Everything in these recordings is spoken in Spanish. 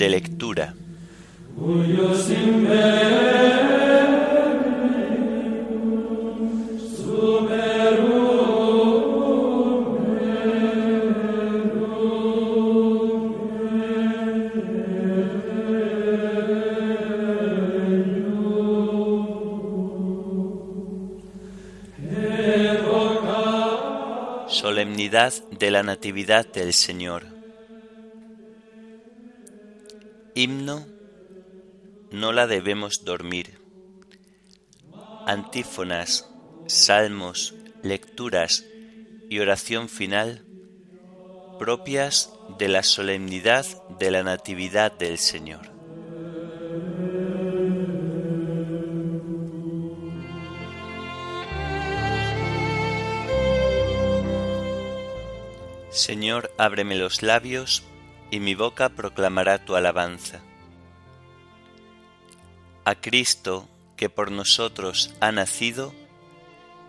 De lectura. Solemnidad de la Natividad del Señor. Himno, no la debemos dormir. Antífonas, salmos, lecturas y oración final propias de la solemnidad de la Natividad del Señor. Señor, ábreme los labios, y mi boca proclamará tu alabanza. A Cristo, que por nosotros ha nacido,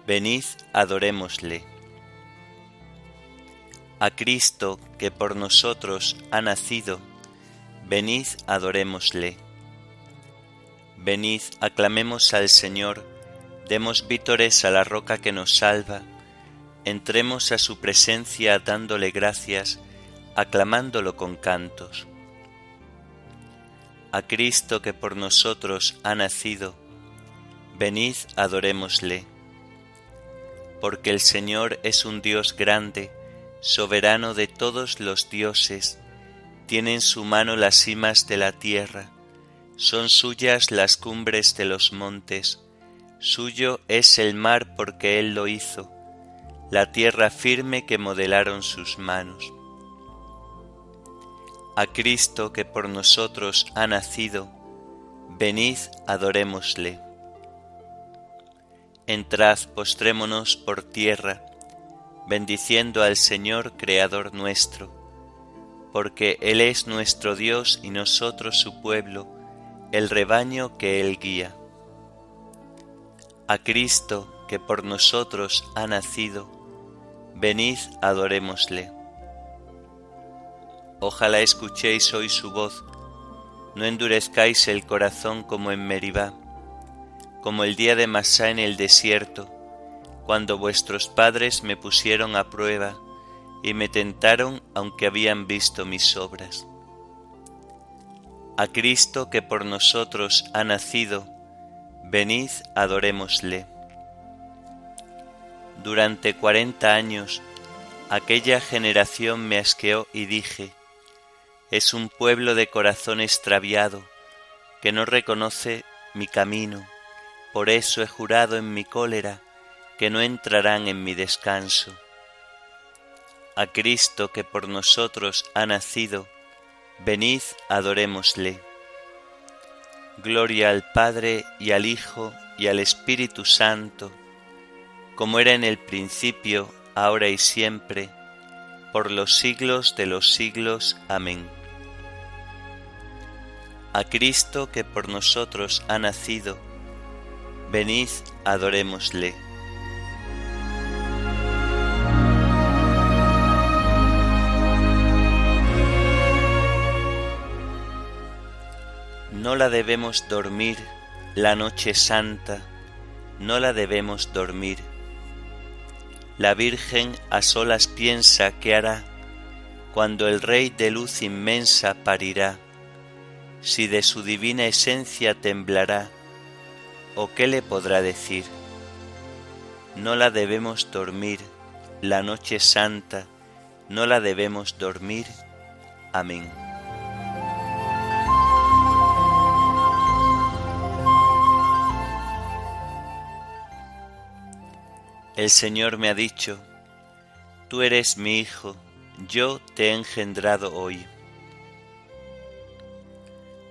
venid, adorémosle. A Cristo, que por nosotros ha nacido, venid, adorémosle. Venid, aclamemos al Señor, demos vítores a la roca que nos salva, entremos a su presencia dándole gracias, aclamándolo con cantos. A Cristo que por nosotros ha nacido, venid adorémosle. Porque el Señor es un Dios grande, soberano de todos los dioses, tiene en su mano las cimas de la tierra, son suyas las cumbres de los montes, suyo es el mar porque Él lo hizo la tierra firme que modelaron sus manos. A Cristo que por nosotros ha nacido, venid adorémosle. Entrad, postrémonos por tierra, bendiciendo al Señor Creador nuestro, porque Él es nuestro Dios y nosotros su pueblo, el rebaño que Él guía. A Cristo que por nosotros ha nacido, Venid, adorémosle. Ojalá escuchéis hoy su voz, no endurezcáis el corazón como en Meribá, como el día de Masá en el desierto, cuando vuestros padres me pusieron a prueba y me tentaron aunque habían visto mis obras. A Cristo que por nosotros ha nacido, venid, adorémosle. Durante cuarenta años aquella generación me asqueó y dije, es un pueblo de corazón extraviado, que no reconoce mi camino, por eso he jurado en mi cólera que no entrarán en mi descanso. A Cristo que por nosotros ha nacido, venid adorémosle. Gloria al Padre y al Hijo y al Espíritu Santo, como era en el principio, ahora y siempre, por los siglos de los siglos. Amén. A Cristo que por nosotros ha nacido, venid, adorémosle. No la debemos dormir la noche santa, no la debemos dormir. La Virgen a solas piensa qué hará cuando el Rey de luz inmensa parirá, si de su divina esencia temblará, o qué le podrá decir. No la debemos dormir, la noche santa, no la debemos dormir. Amén. El Señor me ha dicho, Tú eres mi Hijo, yo te he engendrado hoy.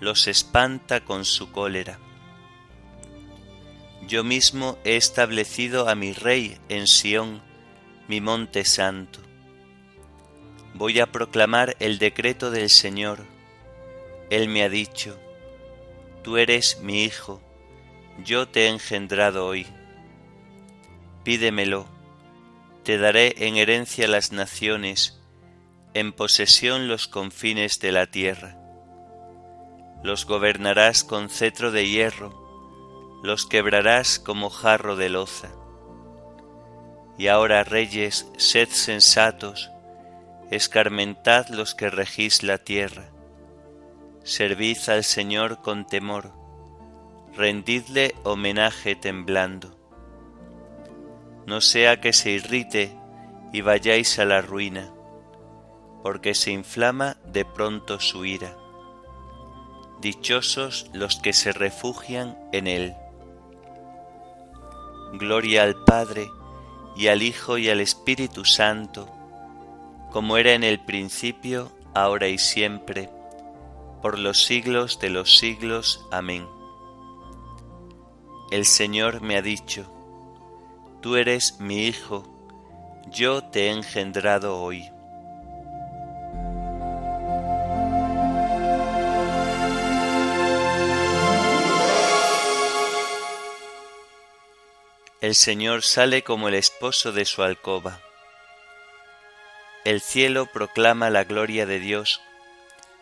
los espanta con su cólera. Yo mismo he establecido a mi rey en Sión, mi monte santo. Voy a proclamar el decreto del Señor. Él me ha dicho, Tú eres mi hijo, yo te he engendrado hoy. Pídemelo, te daré en herencia las naciones, en posesión los confines de la tierra. Los gobernarás con cetro de hierro, los quebrarás como jarro de loza. Y ahora, reyes, sed sensatos, escarmentad los que regís la tierra. Servid al Señor con temor, rendidle homenaje temblando. No sea que se irrite y vayáis a la ruina, porque se inflama de pronto su ira. Dichosos los que se refugian en él. Gloria al Padre, y al Hijo y al Espíritu Santo, como era en el principio, ahora y siempre, por los siglos de los siglos. Amén. El Señor me ha dicho, Tú eres mi Hijo, yo te he engendrado hoy. El Señor sale como el esposo de su alcoba. El cielo proclama la gloria de Dios,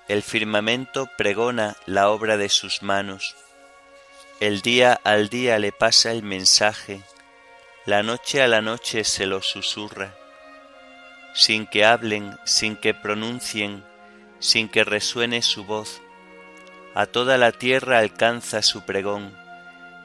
el firmamento pregona la obra de sus manos. El día al día le pasa el mensaje, la noche a la noche se lo susurra, sin que hablen, sin que pronuncien, sin que resuene su voz. A toda la tierra alcanza su pregón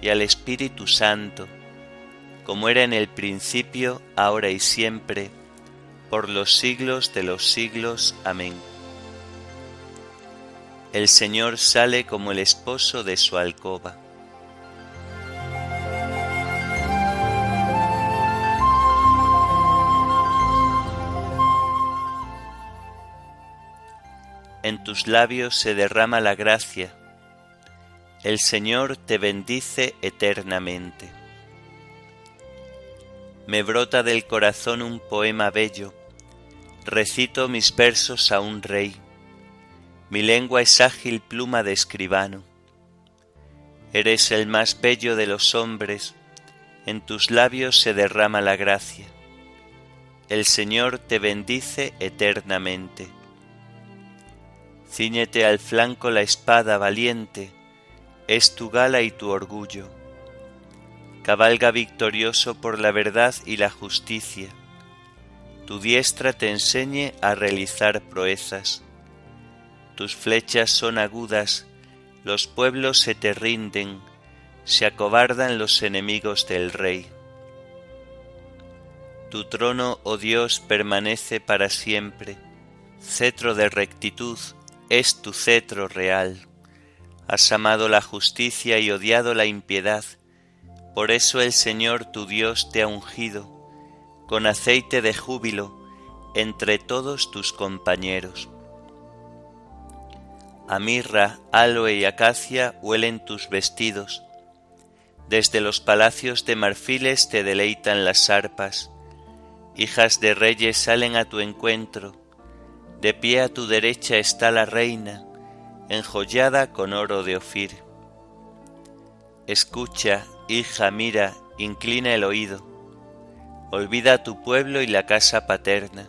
y al Espíritu Santo, como era en el principio, ahora y siempre, por los siglos de los siglos. Amén. El Señor sale como el esposo de su alcoba. En tus labios se derrama la gracia el Señor te bendice eternamente. Me brota del corazón un poema bello, recito mis versos a un rey, mi lengua es ágil pluma de escribano. Eres el más bello de los hombres, en tus labios se derrama la gracia. El Señor te bendice eternamente. Cíñete al flanco la espada valiente, es tu gala y tu orgullo. Cabalga victorioso por la verdad y la justicia. Tu diestra te enseñe a realizar proezas. Tus flechas son agudas, los pueblos se te rinden, se acobardan los enemigos del rey. Tu trono, oh Dios, permanece para siempre, cetro de rectitud es tu cetro real. Has amado la justicia y odiado la impiedad. Por eso el Señor tu Dios te ha ungido con aceite de júbilo entre todos tus compañeros. A mirra, aloe y acacia huelen tus vestidos. Desde los palacios de marfiles te deleitan las arpas. Hijas de reyes salen a tu encuentro. De pie a tu derecha está la reina enjollada con oro de Ofir. Escucha, hija, mira, inclina el oído. Olvida tu pueblo y la casa paterna.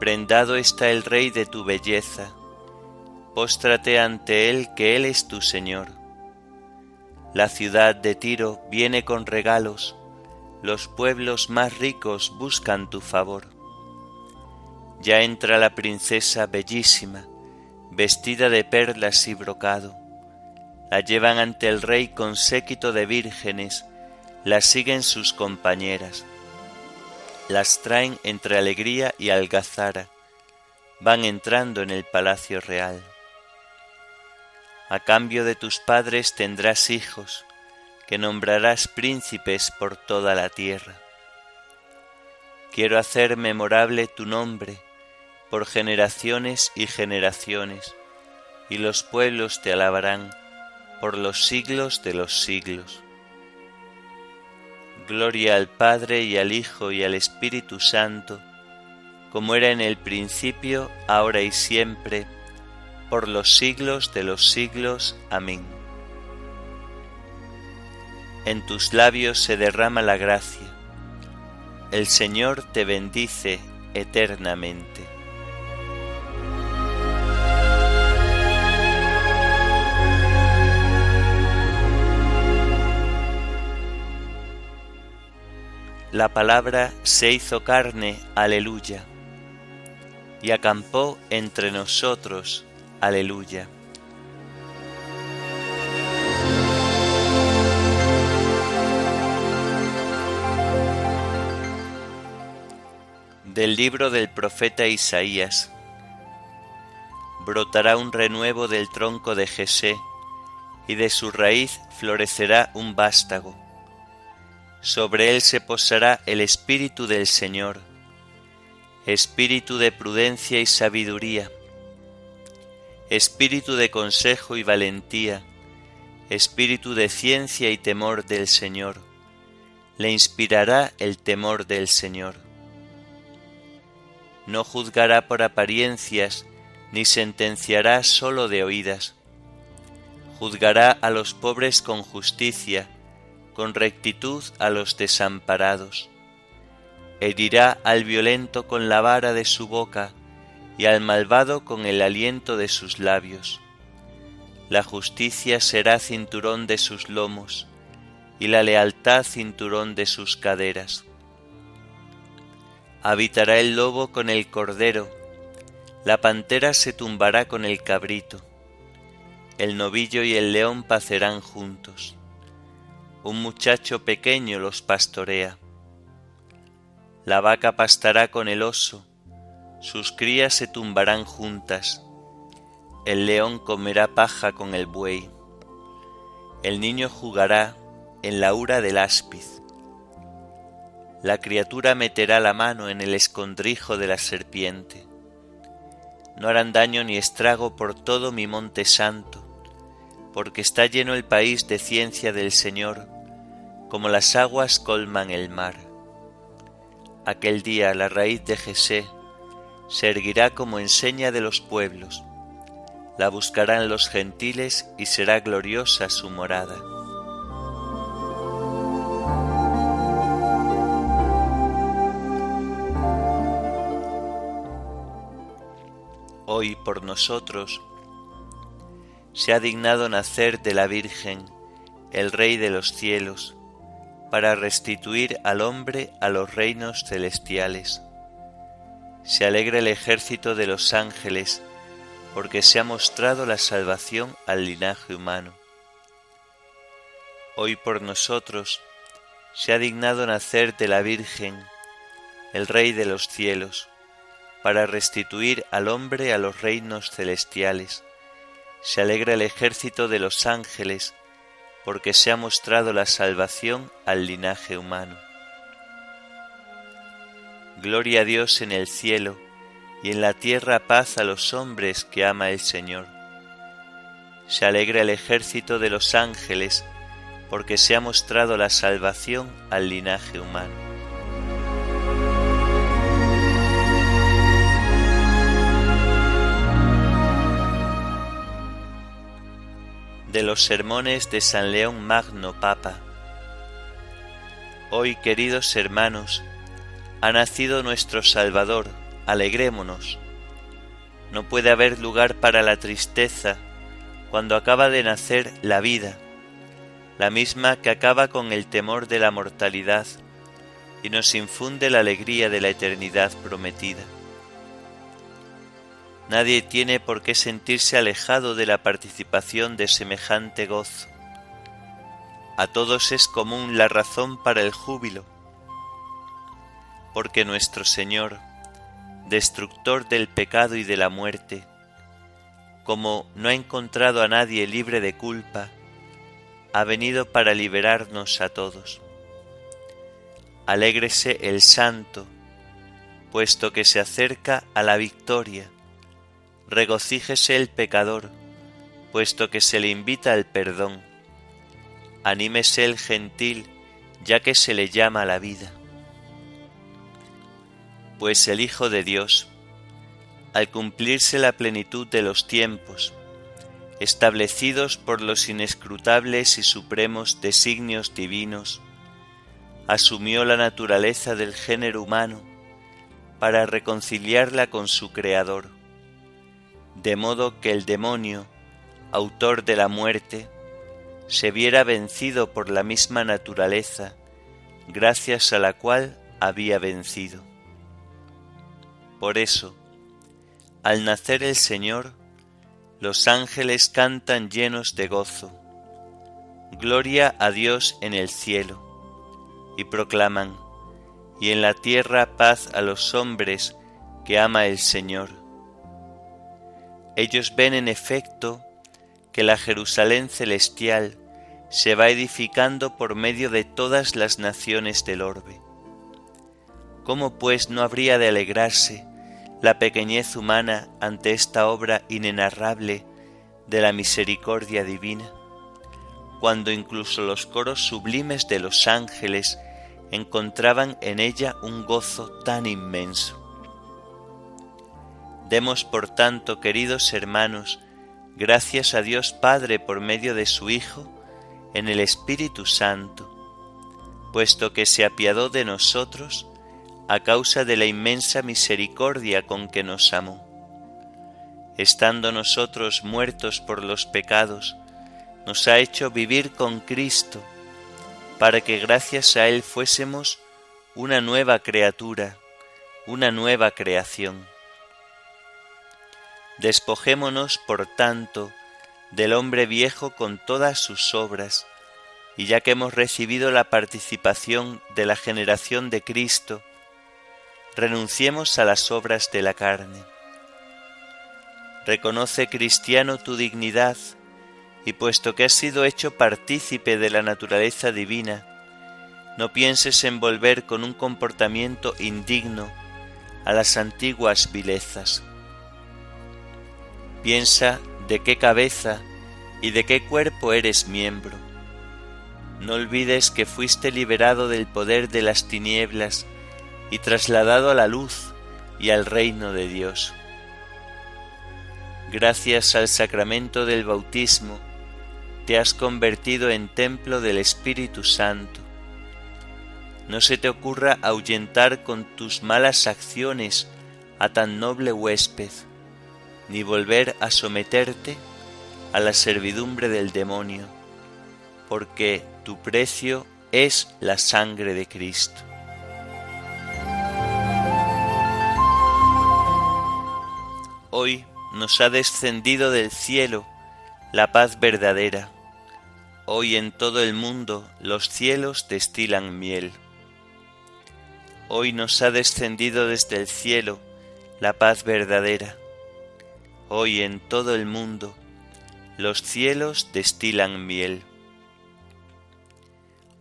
Prendado está el rey de tu belleza. Póstrate ante él, que él es tu Señor. La ciudad de Tiro viene con regalos, los pueblos más ricos buscan tu favor. Ya entra la princesa bellísima, vestida de perlas y brocado. La llevan ante el rey con séquito de vírgenes, la siguen sus compañeras. Las traen entre alegría y algazara, van entrando en el palacio real. A cambio de tus padres tendrás hijos, que nombrarás príncipes por toda la tierra. Quiero hacer memorable tu nombre por generaciones y generaciones, y los pueblos te alabarán por los siglos de los siglos. Gloria al Padre y al Hijo y al Espíritu Santo, como era en el principio, ahora y siempre, por los siglos de los siglos. Amén. En tus labios se derrama la gracia. El Señor te bendice eternamente. La palabra se hizo carne, aleluya, y acampó entre nosotros, aleluya. Del libro del profeta Isaías brotará un renuevo del tronco de Jesé, y de su raíz florecerá un vástago sobre él se posará el Espíritu del Señor, Espíritu de prudencia y sabiduría, Espíritu de consejo y valentía, Espíritu de ciencia y temor del Señor. Le inspirará el temor del Señor. No juzgará por apariencias, ni sentenciará sólo de oídas. Juzgará a los pobres con justicia, con rectitud a los desamparados. Herirá al violento con la vara de su boca y al malvado con el aliento de sus labios. La justicia será cinturón de sus lomos y la lealtad cinturón de sus caderas. Habitará el lobo con el cordero, la pantera se tumbará con el cabrito, el novillo y el león pacerán juntos un muchacho pequeño los pastorea. La vaca pastará con el oso, sus crías se tumbarán juntas, el león comerá paja con el buey, el niño jugará en la ura del áspiz, la criatura meterá la mano en el escondrijo de la serpiente. No harán daño ni estrago por todo mi monte santo, porque está lleno el país de ciencia del Señor, como las aguas colman el mar. Aquel día la raíz de Jesé se erguirá como enseña de los pueblos, la buscarán los gentiles y será gloriosa su morada. Hoy por nosotros se ha dignado nacer de la Virgen, el Rey de los cielos, para restituir al hombre a los reinos celestiales. Se alegra el ejército de los ángeles, porque se ha mostrado la salvación al linaje humano. Hoy por nosotros se ha dignado nacer de la Virgen, el Rey de los cielos, para restituir al hombre a los reinos celestiales se alegra el ejército de los ángeles, porque se ha mostrado la salvación al linaje humano. Gloria a Dios en el cielo, y en la tierra paz a los hombres que ama el Señor. Se alegra el ejército de los ángeles, porque se ha mostrado la salvación al linaje humano. De los sermones de San León Magno Papa. Hoy, queridos hermanos, ha nacido nuestro Salvador, alegrémonos. No puede haber lugar para la tristeza cuando acaba de nacer la vida, la misma que acaba con el temor de la mortalidad y nos infunde la alegría de la eternidad prometida. Nadie tiene por qué sentirse alejado de la participación de semejante gozo. A todos es común la razón para el júbilo, porque nuestro Señor, destructor del pecado y de la muerte, como no ha encontrado a nadie libre de culpa, ha venido para liberarnos a todos. Alégrese el santo, puesto que se acerca a la victoria. Regocíjese el pecador, puesto que se le invita al perdón. Anímese el gentil, ya que se le llama a la vida. Pues el Hijo de Dios, al cumplirse la plenitud de los tiempos, establecidos por los inescrutables y supremos designios divinos, asumió la naturaleza del género humano para reconciliarla con su Creador, de modo que el demonio, autor de la muerte, se viera vencido por la misma naturaleza, gracias a la cual había vencido. Por eso, al nacer el Señor, los ángeles cantan llenos de gozo. Gloria a Dios en el cielo. Y proclaman, y en la tierra paz a los hombres que ama el Señor. Ellos ven en efecto que la Jerusalén celestial se va edificando por medio de todas las naciones del orbe. ¿Cómo pues no habría de alegrarse la pequeñez humana ante esta obra inenarrable de la misericordia divina, cuando incluso los coros sublimes de los ángeles encontraban en ella un gozo tan inmenso. Demos por tanto, queridos hermanos, gracias a Dios Padre por medio de su Hijo, en el Espíritu Santo, puesto que se apiadó de nosotros, a causa de la inmensa misericordia con que nos amó. Estando nosotros muertos por los pecados, nos ha hecho vivir con Cristo, para que gracias a Él fuésemos una nueva criatura, una nueva creación. Despojémonos, por tanto, del hombre viejo con todas sus obras, y ya que hemos recibido la participación de la generación de Cristo, renunciemos a las obras de la carne. Reconoce, cristiano, tu dignidad, y puesto que has sido hecho partícipe de la naturaleza divina, no pienses en volver con un comportamiento indigno a las antiguas vilezas. Piensa de qué cabeza y de qué cuerpo eres miembro. No olvides que fuiste liberado del poder de las tinieblas y trasladado a la luz y al reino de Dios. Gracias al sacramento del bautismo, te has convertido en templo del Espíritu Santo. No se te ocurra ahuyentar con tus malas acciones a tan noble huésped, ni volver a someterte a la servidumbre del demonio, porque tu precio es la sangre de Cristo. hoy nos ha descendido del cielo la paz verdadera. Hoy en todo el mundo los cielos destilan miel. Hoy nos ha descendido desde el cielo la paz verdadera. Hoy en todo el mundo los cielos destilan miel.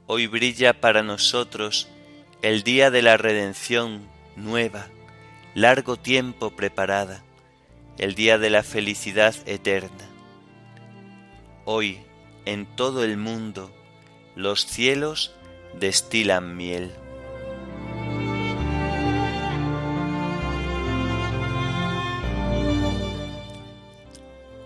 Hoy brilla para nosotros el día de la redención nueva, largo tiempo preparada el día de la felicidad eterna. Hoy, en todo el mundo, los cielos destilan miel.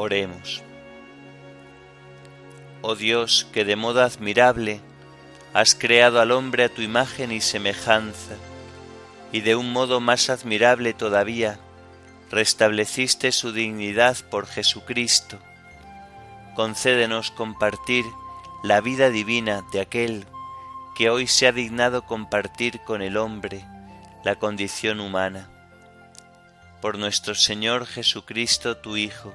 Oremos. Oh Dios, que de modo admirable has creado al hombre a tu imagen y semejanza, y de un modo más admirable todavía restableciste su dignidad por Jesucristo, concédenos compartir la vida divina de aquel que hoy se ha dignado compartir con el hombre la condición humana. Por nuestro Señor Jesucristo, tu Hijo,